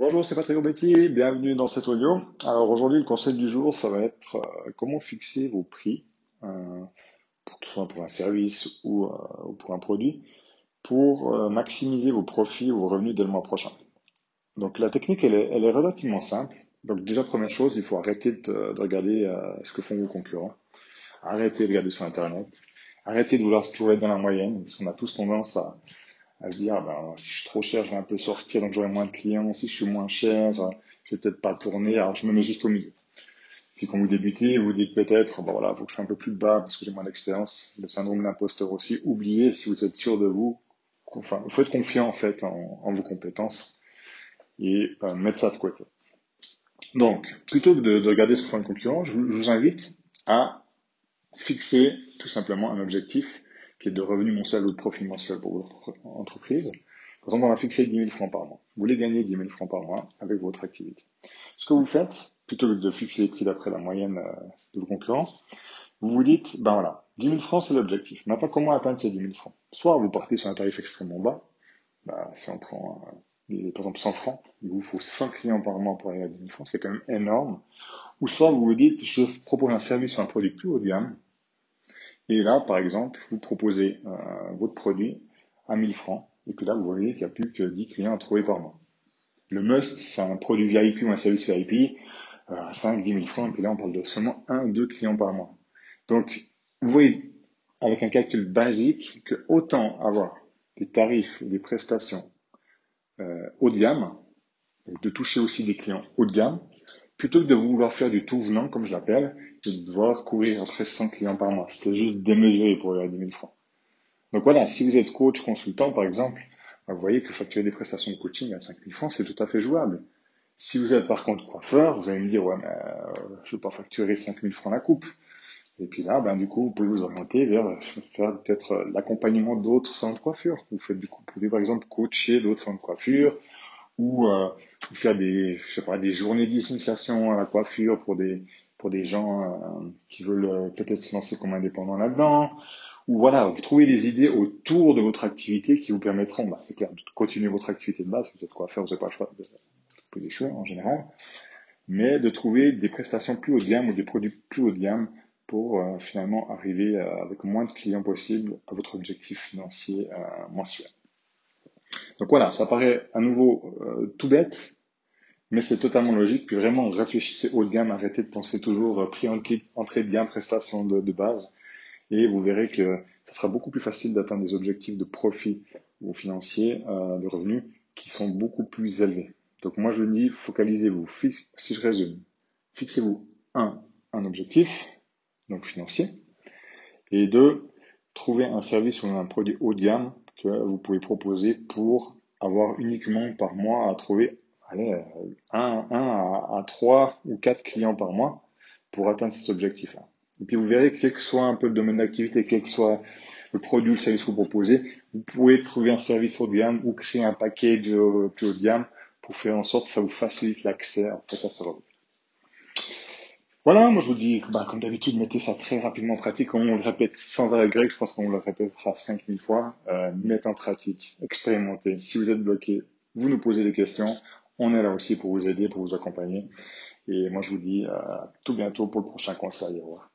Bonjour, c'est Patrick Robetti, bienvenue dans cette audio. Alors aujourd'hui, le conseil du jour, ça va être euh, comment fixer vos prix, euh, pour, soit pour un service ou, euh, ou pour un produit, pour euh, maximiser vos profits ou vos revenus dès le mois prochain. Donc la technique, elle est, elle est relativement simple. Donc déjà, première chose, il faut arrêter de, de regarder euh, ce que font vos concurrents. Arrêtez de regarder sur Internet. Arrêtez de vouloir toujours être dans la moyenne, parce qu'on a tous tendance à, à se dire, ah ben, si je suis trop cher, je vais un peu sortir, donc j'aurai moins de clients. Si je suis moins cher, je vais peut-être pas tourner, alors je me mets juste au milieu. Puis quand vous débutez, vous dites peut-être, bon voilà, faut que je sois un peu plus bas parce que j'ai moins d'expérience. Le syndrome de l'imposteur aussi. Oubliez, si vous êtes sûr de vous, enfin, faut être confiant en fait en, vos compétences et euh, mettre ça de côté. Donc, plutôt que de, de regarder ce que font les concurrents, vous, je vous invite à fixer tout simplement un objectif qui est de revenu mensuel ou de profit mensuel pour votre entreprise. Par exemple, on va fixer 10 000 francs par mois. Vous voulez gagner 10 000 francs par mois avec votre activité. Ce que vous faites, plutôt que de fixer les prix d'après la moyenne euh, de vos concurrents, vous vous dites, ben voilà, 10 000 francs c'est l'objectif. Maintenant, comment atteindre ces 10 000 francs? Soit vous partez sur un tarif extrêmement bas, ben, si on prend euh, par exemple 100 francs, il vous faut 100 clients par mois pour arriver à 10 000 francs, c'est quand même énorme. Ou soit vous vous dites, je propose un service ou un produit plus haut de gamme, et là, par exemple, vous proposez euh, votre produit à 1000 francs. Et puis là, vous voyez qu'il n'y a plus que 10 clients à trouver par mois. Le must, c'est un produit VIP ou un service VIP euh, à 5, 10 000 francs. Et puis là, on parle de seulement 1 2 clients par mois. Donc, vous voyez, avec un calcul basique, que autant avoir des tarifs, des prestations euh, haut de gamme, de toucher aussi des clients haut de gamme, plutôt que de vouloir faire du tout venant, comme je l'appelle, de devoir courir après 100 clients par mois. C'était juste démesuré pour les à 10 000 francs. Donc voilà, si vous êtes coach, consultant, par exemple, bah, vous voyez que facturer des prestations de coaching à 5 000 francs, c'est tout à fait jouable. Si vous êtes par contre coiffeur, vous allez me dire, ouais, mais euh, je ne veux pas facturer 5 000 francs la coupe. Et puis là, ben, du coup, vous pouvez vous orienter vers faire peut-être l'accompagnement d'autres centres de coiffure. Vous faites du coup, vous pouvez par exemple coacher d'autres centres de coiffure, ou euh, faire des, je sais pas, des journées d'initiation à la coiffure pour des, pour des gens euh, qui veulent euh, peut-être se lancer comme indépendants là-dedans. Ou voilà, vous trouvez des idées autour de votre activité qui vous permettront, bah, c'est clair, de continuer votre activité de base. Vous êtes coiffeur, vous n'avez pas le choix de poser des en général. Mais de trouver des prestations plus haut de gamme ou des produits plus haut de gamme pour euh, finalement arriver euh, avec moins de clients possible à votre objectif financier euh, mensuel. Donc voilà, ça paraît à nouveau euh, tout bête, mais c'est totalement logique. Puis vraiment, réfléchissez haut de gamme, arrêtez de penser toujours euh, prix entrée de gamme, prestation de, base, et vous verrez que ça sera beaucoup plus facile d'atteindre des objectifs de profit ou financiers, euh, de revenus, qui sont beaucoup plus élevés. Donc moi je dis, focalisez-vous. Si je résume, fixez-vous un, un objectif, donc financier, et deux, trouvez un service ou un produit haut de gamme que vous pouvez proposer pour avoir uniquement par mois à trouver allez, un, un à, 3 ou 4 clients par mois pour atteindre cet objectif-là. Et puis vous verrez, quel que soit un peu le domaine d'activité, quel que soit le produit ou le service que vous proposez, vous pouvez trouver un service haut de gamme ou créer un package plus haut de gamme pour faire en sorte que ça vous facilite l'accès en fait, à ce revenu. Voilà, moi je vous dis, bah, comme d'habitude, mettez ça très rapidement en pratique. On le répète sans arrêt grec, je pense qu'on le répétera 5000 fois. Euh, mettez en pratique, expérimentez. Si vous êtes bloqué, vous nous posez des questions. On est là aussi pour vous aider, pour vous accompagner. Et moi je vous dis à tout bientôt pour le prochain conseil. Au revoir.